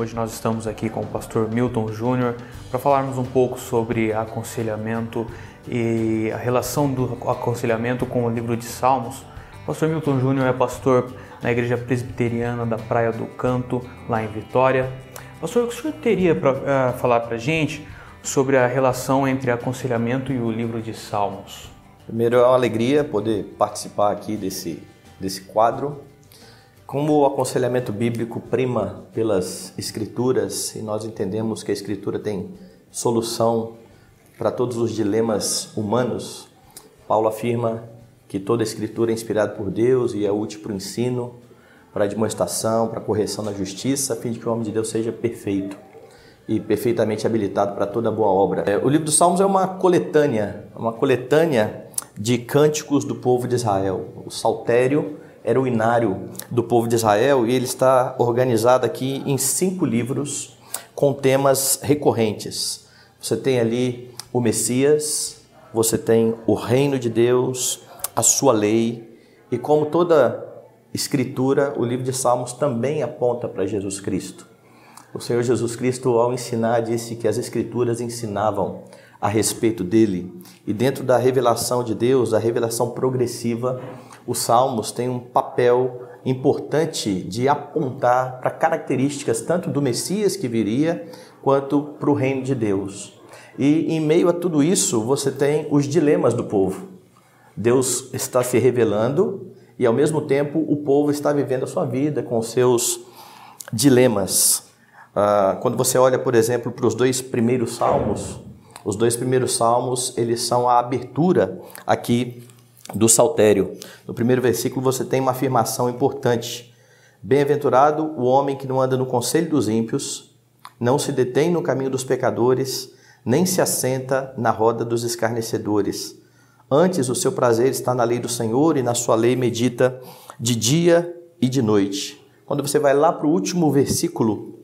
Hoje nós estamos aqui com o pastor Milton Júnior para falarmos um pouco sobre aconselhamento e a relação do aconselhamento com o livro de Salmos. O pastor Milton Júnior é pastor na Igreja Presbiteriana da Praia do Canto, lá em Vitória. Pastor, o que o senhor teria para uh, falar para a gente sobre a relação entre aconselhamento e o livro de Salmos? Primeiro, é uma alegria poder participar aqui desse, desse quadro como o aconselhamento bíblico prima pelas escrituras e nós entendemos que a escritura tem solução para todos os dilemas humanos, Paulo afirma que toda a escritura é inspirada por Deus e é útil para o ensino, para a demonstração, para a correção na justiça, a fim de que o homem de Deus seja perfeito e perfeitamente habilitado para toda boa obra. É, o livro dos Salmos é uma coletânea, uma coletânea de cânticos do povo de Israel. O saltério era o inário do povo de Israel e ele está organizado aqui em cinco livros com temas recorrentes. Você tem ali o Messias, você tem o reino de Deus, a sua lei e como toda escritura, o livro de Salmos também aponta para Jesus Cristo. O Senhor Jesus Cristo, ao ensinar, disse que as escrituras ensinavam a respeito dele. E dentro da revelação de Deus, a revelação progressiva, os salmos têm um papel importante de apontar para características tanto do Messias que viria, quanto para o reino de Deus. E em meio a tudo isso, você tem os dilemas do povo. Deus está se revelando e, ao mesmo tempo, o povo está vivendo a sua vida com seus dilemas. Ah, quando você olha, por exemplo, para os dois primeiros salmos, os dois primeiros salmos, eles são a abertura aqui do saltério. No primeiro versículo você tem uma afirmação importante. Bem-aventurado o homem que não anda no conselho dos ímpios, não se detém no caminho dos pecadores, nem se assenta na roda dos escarnecedores. Antes o seu prazer está na lei do Senhor e na sua lei medita de dia e de noite. Quando você vai lá para o último versículo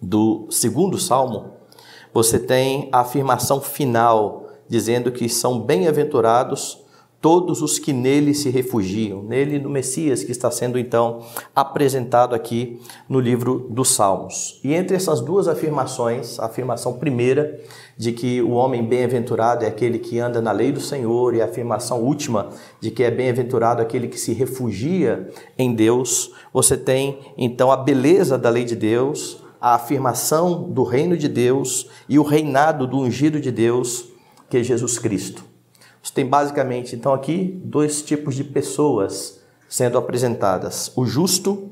do segundo salmo, você tem a afirmação final dizendo que são bem-aventurados todos os que nele se refugiam, nele no Messias que está sendo então apresentado aqui no livro dos Salmos. E entre essas duas afirmações, a afirmação primeira de que o homem bem-aventurado é aquele que anda na lei do Senhor e a afirmação última de que é bem-aventurado aquele que se refugia em Deus, você tem então a beleza da lei de Deus, a afirmação do reino de Deus e o reinado do ungido de Deus, que é Jesus Cristo. Tem basicamente, então, aqui dois tipos de pessoas sendo apresentadas: o justo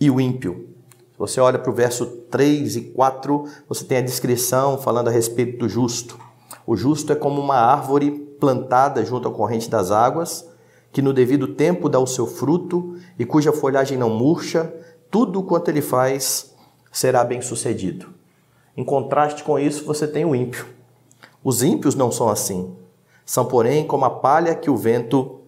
e o ímpio. Se você olha para o verso 3 e 4, você tem a descrição falando a respeito do justo. O justo é como uma árvore plantada junto à corrente das águas, que no devido tempo dá o seu fruto e cuja folhagem não murcha, tudo quanto ele faz será bem sucedido. Em contraste com isso, você tem o ímpio. Os ímpios não são assim. São, porém, como a palha que o vento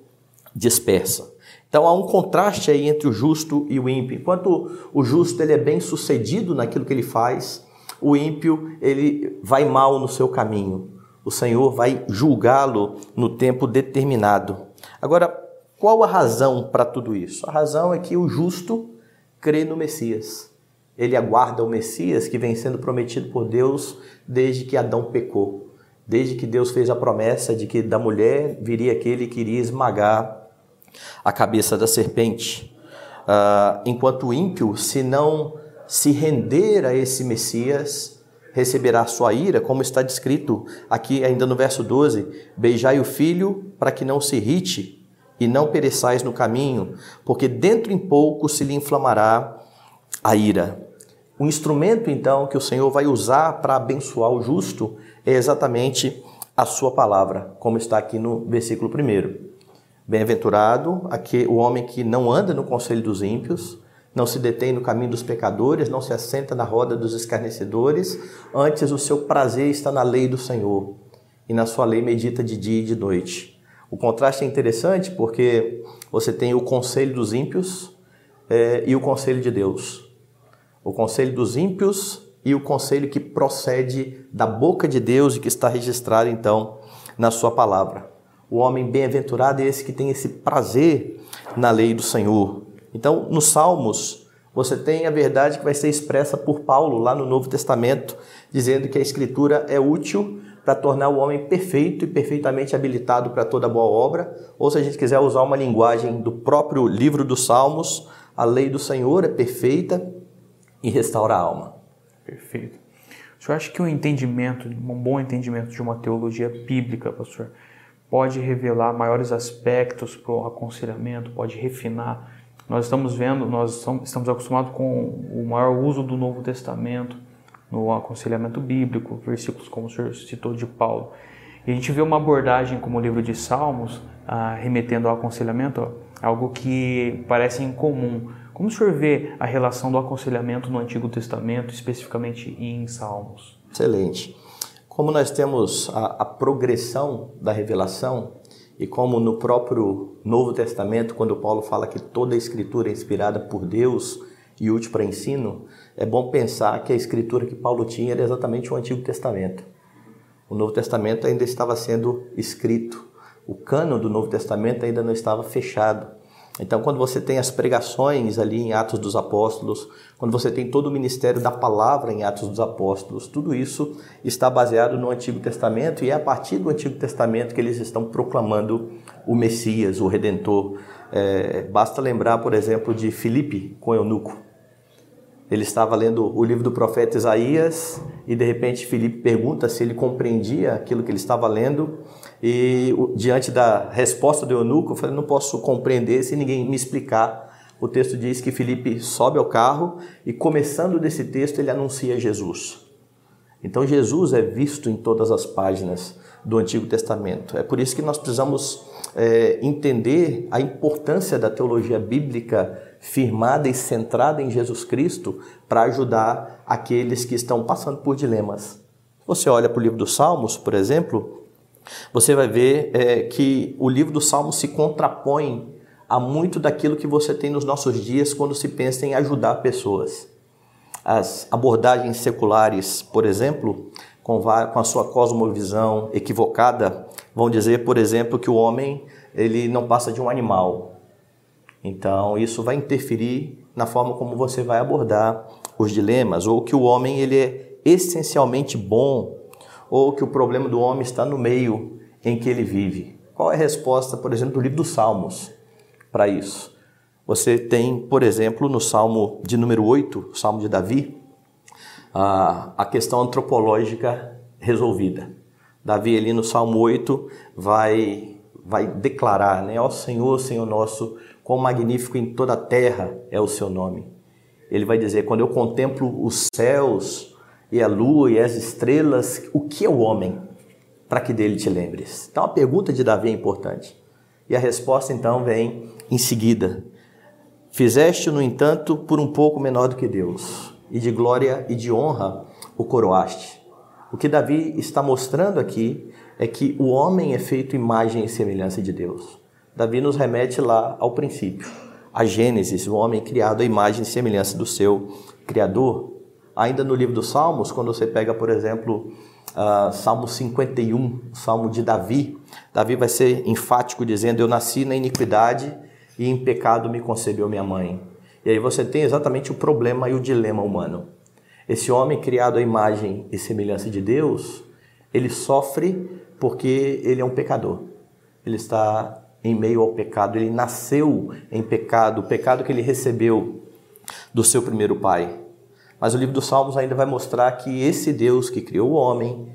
dispersa. Então há um contraste aí entre o justo e o ímpio. Enquanto o justo ele é bem sucedido naquilo que ele faz, o ímpio ele vai mal no seu caminho. O Senhor vai julgá-lo no tempo determinado. Agora, qual a razão para tudo isso? A razão é que o justo crê no Messias ele aguarda o Messias que vem sendo prometido por Deus desde que Adão pecou, desde que Deus fez a promessa de que da mulher viria aquele que iria esmagar a cabeça da serpente. Uh, enquanto o ímpio, se não se render a esse Messias, receberá sua ira, como está descrito aqui ainda no verso 12: Beijai o filho para que não se irrite e não pereçais no caminho, porque dentro em pouco se lhe inflamará a ira. O instrumento, então, que o Senhor vai usar para abençoar o justo é exatamente a sua palavra, como está aqui no versículo 1. Bem-aventurado o homem que não anda no conselho dos ímpios, não se detém no caminho dos pecadores, não se assenta na roda dos escarnecedores, antes o seu prazer está na lei do Senhor, e na sua lei medita de dia e de noite. O contraste é interessante porque você tem o conselho dos ímpios é, e o conselho de Deus o conselho dos ímpios e o conselho que procede da boca de Deus e que está registrado então na sua palavra. O homem bem-aventurado é esse que tem esse prazer na lei do Senhor. Então, nos Salmos, Você tem a verdade que vai ser expressa por Paulo lá no Novo Testamento, dizendo que a Escritura é útil para tornar o homem perfeito e perfeitamente habilitado para toda boa obra. Ou se a gente quiser usar uma linguagem do próprio livro dos Salmos, a lei do Senhor é perfeita e restaura a alma. Perfeito. O senhor acha que um entendimento, um bom entendimento de uma teologia bíblica, pastor, pode revelar maiores aspectos para o aconselhamento, pode refinar? Nós estamos vendo, nós estamos acostumados com o maior uso do Novo Testamento no aconselhamento bíblico, versículos como o senhor citou de Paulo. E a gente vê uma abordagem como o livro de Salmos, ah, remetendo ao aconselhamento, algo que parece incomum. Como o senhor vê a relação do aconselhamento no Antigo Testamento, especificamente em Salmos? Excelente. Como nós temos a, a progressão da revelação, e como no próprio Novo Testamento, quando Paulo fala que toda a Escritura é inspirada por Deus e útil para ensino, é bom pensar que a escritura que Paulo tinha era exatamente o Antigo Testamento. O Novo Testamento ainda estava sendo escrito. O cano do Novo Testamento ainda não estava fechado. Então, quando você tem as pregações ali em Atos dos Apóstolos, quando você tem todo o ministério da palavra em Atos dos Apóstolos, tudo isso está baseado no Antigo Testamento e é a partir do Antigo Testamento que eles estão proclamando o Messias, o Redentor. É, basta lembrar, por exemplo, de Filipe com Eunuco. Ele estava lendo o livro do profeta Isaías e de repente Filipe pergunta se ele compreendia aquilo que ele estava lendo e diante da resposta do eunuco, eu falei, não posso compreender se ninguém me explicar. O texto diz que Filipe sobe ao carro e começando desse texto ele anuncia Jesus. Então Jesus é visto em todas as páginas do Antigo Testamento. É por isso que nós precisamos é, entender a importância da teologia bíblica firmada e centrada em Jesus Cristo para ajudar aqueles que estão passando por dilemas. Você olha para o livro dos Salmos, por exemplo, você vai ver é, que o livro dos Salmos se contrapõe a muito daquilo que você tem nos nossos dias quando se pensa em ajudar pessoas. As abordagens seculares, por exemplo, com a sua cosmovisão equivocada, vão dizer, por exemplo, que o homem ele não passa de um animal, então, isso vai interferir na forma como você vai abordar os dilemas, ou que o homem ele é essencialmente bom, ou que o problema do homem está no meio em que ele vive. Qual é a resposta, por exemplo, do livro dos Salmos para isso? Você tem, por exemplo, no Salmo de número 8, Salmo de Davi, a, questão antropológica resolvida. Davi ali no Salmo 8 vai vai declarar, né, ó Senhor, Senhor nosso, Quão magnífico em toda a terra é o seu nome. Ele vai dizer: quando eu contemplo os céus e a lua e as estrelas, o que é o homem para que dele te lembres? Então a pergunta de Davi é importante. E a resposta então vem em seguida. Fizeste, no entanto, por um pouco menor do que Deus, e de glória e de honra o coroaste. O que Davi está mostrando aqui é que o homem é feito imagem e semelhança de Deus. Davi nos remete lá ao princípio, a Gênesis, o homem criado à imagem e semelhança do seu Criador. Ainda no livro dos Salmos, quando você pega, por exemplo, uh, Salmo 51, Salmo de Davi, Davi vai ser enfático dizendo: Eu nasci na iniquidade e em pecado me concebeu minha mãe. E aí você tem exatamente o problema e o dilema humano. Esse homem criado à imagem e semelhança de Deus, ele sofre porque ele é um pecador. Ele está em meio ao pecado, ele nasceu em pecado, o pecado que ele recebeu do seu primeiro pai. Mas o livro dos Salmos ainda vai mostrar que esse Deus que criou o homem,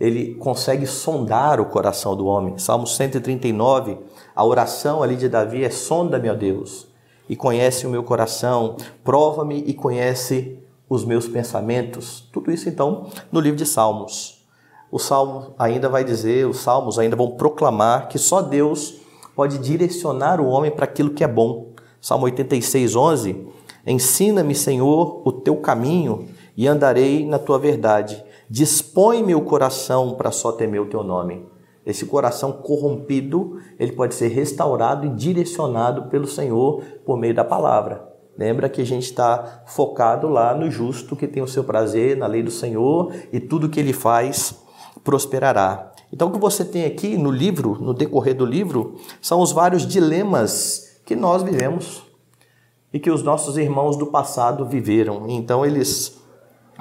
ele consegue sondar o coração do homem. Salmo 139, a oração ali de Davi é: sonda-me, ó Deus, e conhece o meu coração, prova-me e conhece os meus pensamentos. Tudo isso então no livro de Salmos. O Salmo ainda vai dizer, os Salmos ainda vão proclamar que só Deus pode direcionar o homem para aquilo que é bom. Salmo 86, 11. Ensina-me, Senhor, o teu caminho e andarei na tua verdade. Dispõe meu coração para só temer o teu nome. Esse coração corrompido, ele pode ser restaurado e direcionado pelo Senhor por meio da palavra. Lembra que a gente está focado lá no justo que tem o seu prazer na lei do Senhor e tudo que ele faz prosperará. Então, o que você tem aqui no livro, no decorrer do livro, são os vários dilemas que nós vivemos. e que os nossos irmãos do passado viveram. Então eles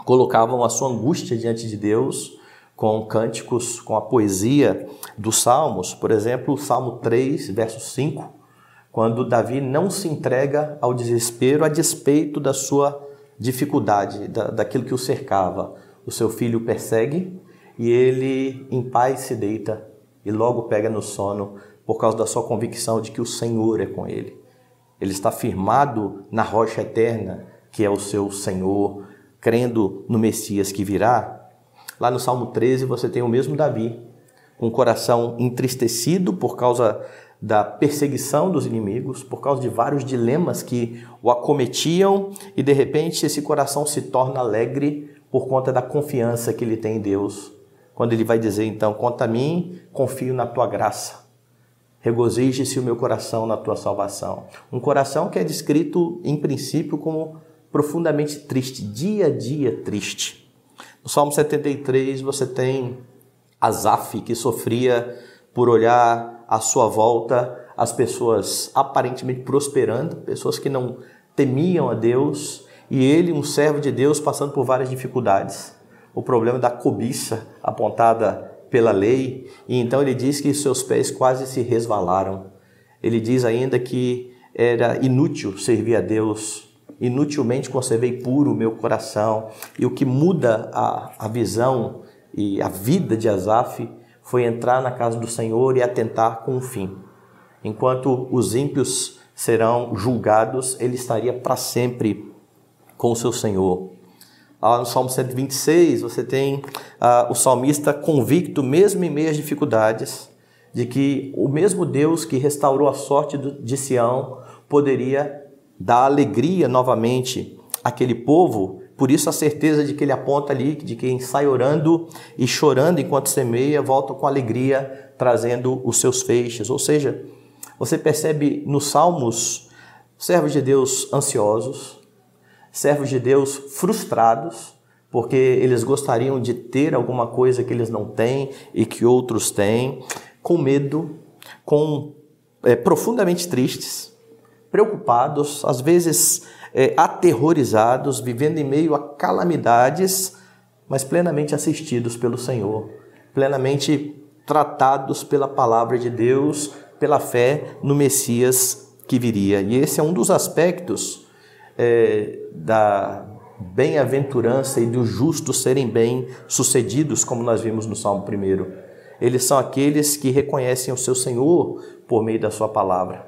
colocavam a sua angústia diante de Deus com cânticos, com a poesia dos salmos. Por exemplo, o Salmo 3, verso 5, quando Davi não se entrega ao desespero a despeito da sua dificuldade, da, daquilo que o cercava. O seu filho persegue e ele em paz se deita e logo pega no sono por causa da sua convicção de que o Senhor é com ele. Ele está firmado na rocha eterna, que é o seu Senhor, crendo no Messias que virá. Lá no Salmo 13 você tem o mesmo Davi, com o coração entristecido por causa da perseguição dos inimigos, por causa de vários dilemas que o acometiam, e de repente esse coração se torna alegre por conta da confiança que ele tem em Deus. Quando ele vai dizer então: "Quanto a mim, confio na tua graça. Regozije-se o meu coração na tua salvação". Um coração que é descrito em princípio como profundamente triste, dia a dia triste. No Salmo 73 você tem Asaf que sofria por olhar à sua volta as pessoas aparentemente prosperando, pessoas que não temiam a Deus, e ele, um servo de Deus, passando por várias dificuldades. O problema da cobiça apontada pela lei, e então ele diz que seus pés quase se resvalaram. Ele diz ainda que era inútil servir a Deus, inutilmente conservei puro o meu coração. E o que muda a, a visão e a vida de Asaf foi entrar na casa do Senhor e atentar com o fim. Enquanto os ímpios serão julgados, ele estaria para sempre com o seu Senhor. Lá no Salmo 126, você tem ah, o salmista convicto, mesmo em meio às dificuldades, de que o mesmo Deus que restaurou a sorte de Sião poderia dar alegria novamente àquele povo. Por isso a certeza de que ele aponta ali, de quem sai orando e chorando enquanto semeia, volta com alegria, trazendo os seus feixes. Ou seja, você percebe nos Salmos servos de Deus ansiosos, servos de Deus frustrados, porque eles gostariam de ter alguma coisa que eles não têm e que outros têm, com medo, com é, profundamente tristes, preocupados, às vezes é, aterrorizados, vivendo em meio a calamidades, mas plenamente assistidos pelo Senhor, plenamente tratados pela palavra de Deus, pela fé no Messias que viria. E esse é um dos aspectos é, da bem-aventurança e dos justos serem bem-sucedidos, como nós vimos no Salmo 1. Eles são aqueles que reconhecem o seu Senhor por meio da sua palavra.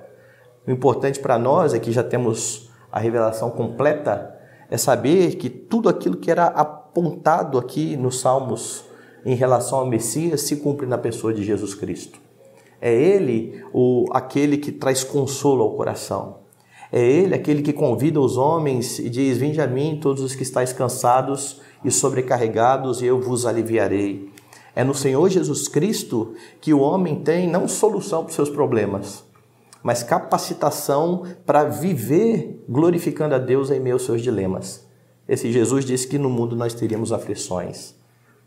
O importante para nós é que já temos a revelação completa, é saber que tudo aquilo que era apontado aqui nos Salmos em relação ao Messias se cumpre na pessoa de Jesus Cristo. É Ele o, aquele que traz consolo ao coração. É Ele aquele que convida os homens e diz: Vinde a mim, todos os que estáis cansados e sobrecarregados, e eu vos aliviarei. É no Senhor Jesus Cristo que o homem tem não solução para os seus problemas, mas capacitação para viver glorificando a Deus em meio aos seus dilemas. Esse Jesus disse que no mundo nós teríamos aflições.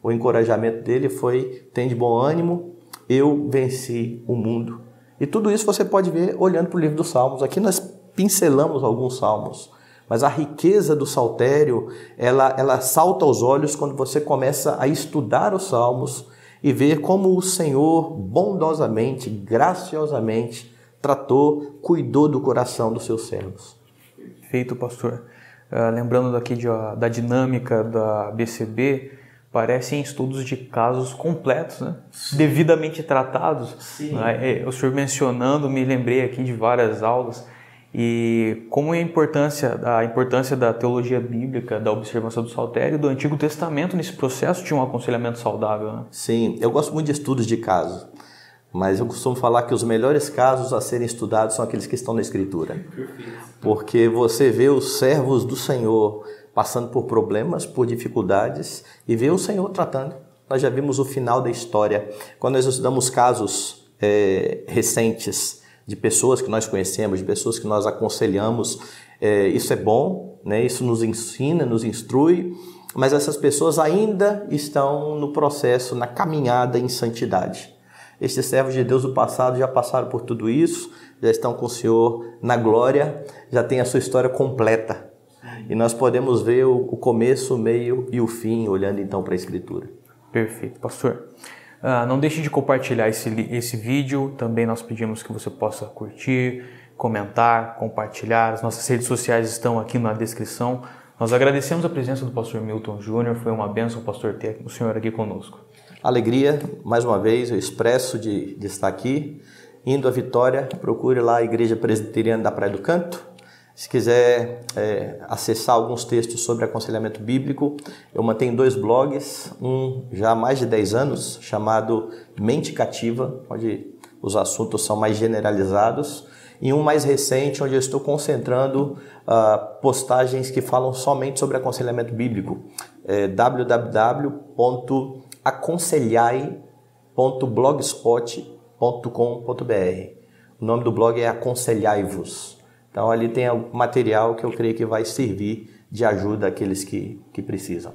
O encorajamento dele foi: tem de bom ânimo, eu venci o mundo. E tudo isso você pode ver olhando para o livro dos Salmos. Aqui nós pincelamos alguns salmos, mas a riqueza do saltério ela, ela salta aos olhos quando você começa a estudar os salmos e ver como o Senhor bondosamente, graciosamente tratou, cuidou do coração dos seus servos. Feito, pastor. Uh, lembrando daqui de, uh, da dinâmica da BCB, parecem estudos de casos completos, né? devidamente tratados. Né? O senhor mencionando, me lembrei aqui de várias aulas e como é a importância, a importância da teologia bíblica, da observação do saltério do Antigo Testamento nesse processo de um aconselhamento saudável. Né? Sim, eu gosto muito de estudos de caso. Mas eu costumo falar que os melhores casos a serem estudados são aqueles que estão na Escritura. Porque você vê os servos do Senhor passando por problemas, por dificuldades, e vê o Senhor tratando. Nós já vimos o final da história. Quando nós estudamos casos é, recentes de pessoas que nós conhecemos, de pessoas que nós aconselhamos, é, isso é bom, né? isso nos ensina, nos instrui, mas essas pessoas ainda estão no processo, na caminhada em santidade. Estes servos de Deus do passado já passaram por tudo isso, já estão com o Senhor na glória, já têm a sua história completa. E nós podemos ver o começo, o meio e o fim, olhando então para a Escritura. Perfeito, pastor. Uh, não deixe de compartilhar esse, esse vídeo. Também nós pedimos que você possa curtir, comentar, compartilhar. As nossas redes sociais estão aqui na descrição. Nós agradecemos a presença do pastor Milton Júnior. Foi uma benção, pastor, ter o senhor aqui conosco. Alegria, mais uma vez, eu expresso de, de estar aqui. Indo à Vitória, procure lá a Igreja Presbiteriana da Praia do Canto. Se quiser é, acessar alguns textos sobre aconselhamento bíblico, eu mantenho dois blogs, um já há mais de 10 anos, chamado Mente Cativa, onde os assuntos são mais generalizados, e um mais recente, onde eu estou concentrando uh, postagens que falam somente sobre aconselhamento bíblico. É www.aconselhai.blogspot.com.br. O nome do blog é Aconselhai-vos. Então ali tem material que eu creio que vai servir de ajuda àqueles que, que precisam.